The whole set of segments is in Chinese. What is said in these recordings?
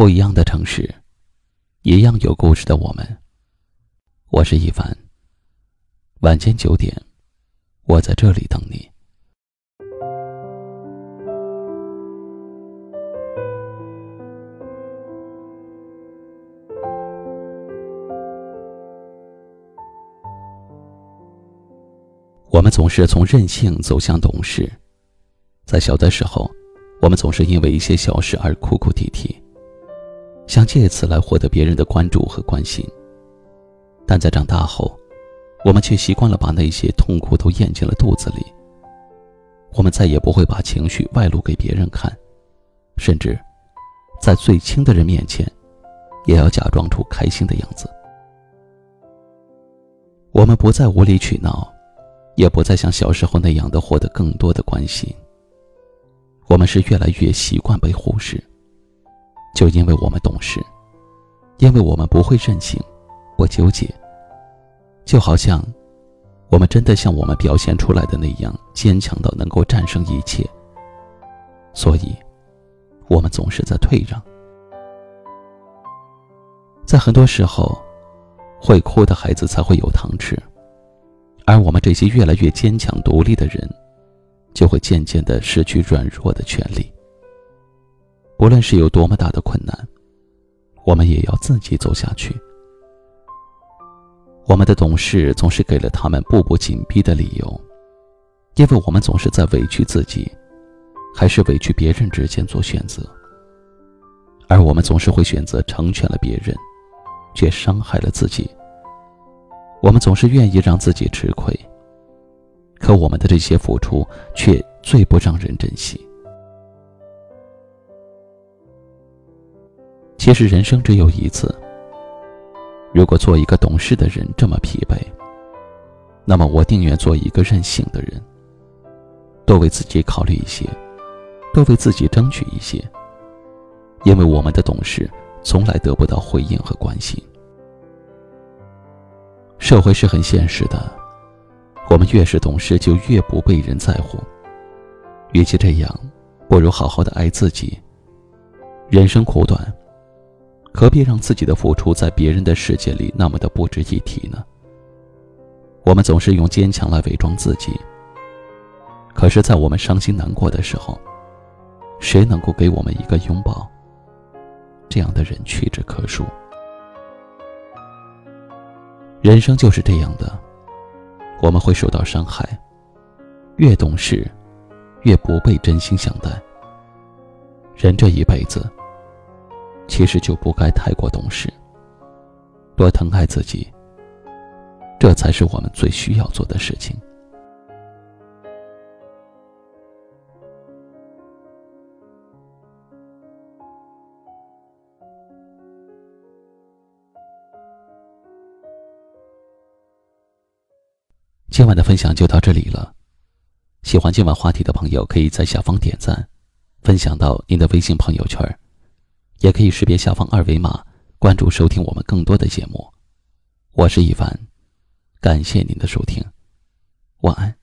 不一样的城市，一样有故事的我们。我是一凡。晚间九点，我在这里等你。我们总是从任性走向懂事，在小的时候，我们总是因为一些小事而哭哭啼啼。想借此来获得别人的关注和关心，但在长大后，我们却习惯了把那些痛苦都咽进了肚子里。我们再也不会把情绪外露给别人看，甚至在最亲的人面前，也要假装出开心的样子。我们不再无理取闹，也不再像小时候那样的获得更多的关心。我们是越来越习惯被忽视。就因为我们懂事，因为我们不会任性，不纠结。就好像，我们真的像我们表现出来的那样坚强到能够战胜一切。所以，我们总是在退让。在很多时候，会哭的孩子才会有糖吃，而我们这些越来越坚强独立的人，就会渐渐的失去软弱的权利。无论是有多么大的困难，我们也要自己走下去。我们的懂事总是给了他们步步紧逼的理由，因为我们总是在委屈自己，还是委屈别人之间做选择。而我们总是会选择成全了别人，却伤害了自己。我们总是愿意让自己吃亏，可我们的这些付出却最不让人珍惜。其实人生只有一次。如果做一个懂事的人这么疲惫，那么我宁愿做一个任性的人。多为自己考虑一些，多为自己争取一些。因为我们的懂事从来得不到回应和关心。社会是很现实的，我们越是懂事，就越不被人在乎。与其这样，不如好好的爱自己。人生苦短。何必让自己的付出在别人的世界里那么的不值一提呢？我们总是用坚强来伪装自己，可是，在我们伤心难过的时候，谁能够给我们一个拥抱？这样的人屈指可数。人生就是这样的，我们会受到伤害，越懂事，越不被真心相待。人这一辈子。其实就不该太过懂事，多疼爱自己，这才是我们最需要做的事情。今晚的分享就到这里了，喜欢今晚话题的朋友，可以在下方点赞，分享到您的微信朋友圈也可以识别下方二维码，关注收听我们更多的节目。我是一凡，感谢您的收听，晚安。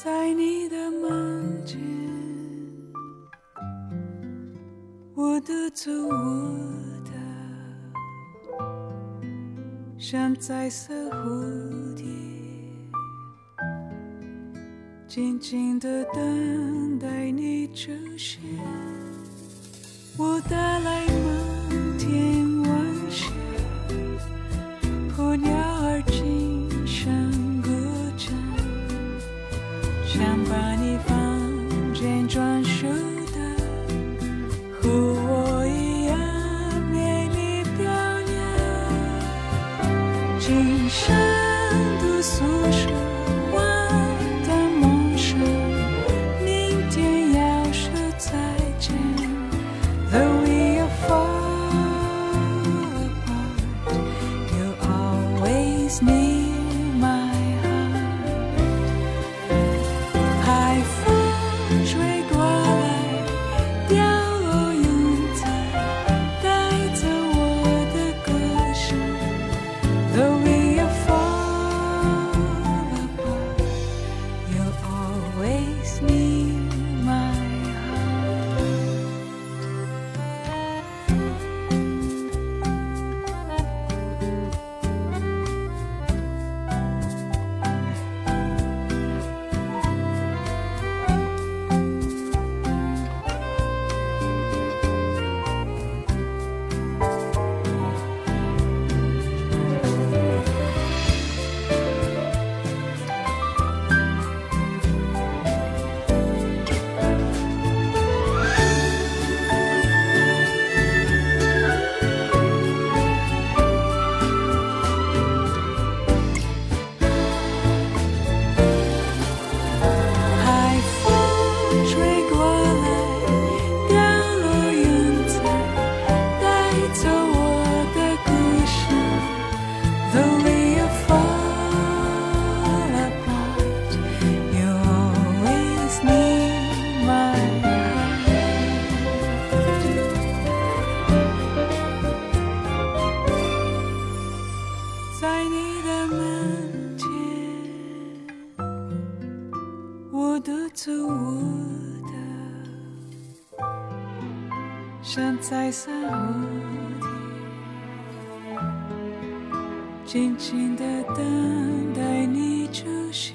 在你的门前，我独自舞蹈，像彩色蝴蝶，静静的等待你出现。我带来像在散蝴蝶，静静的等待你出现。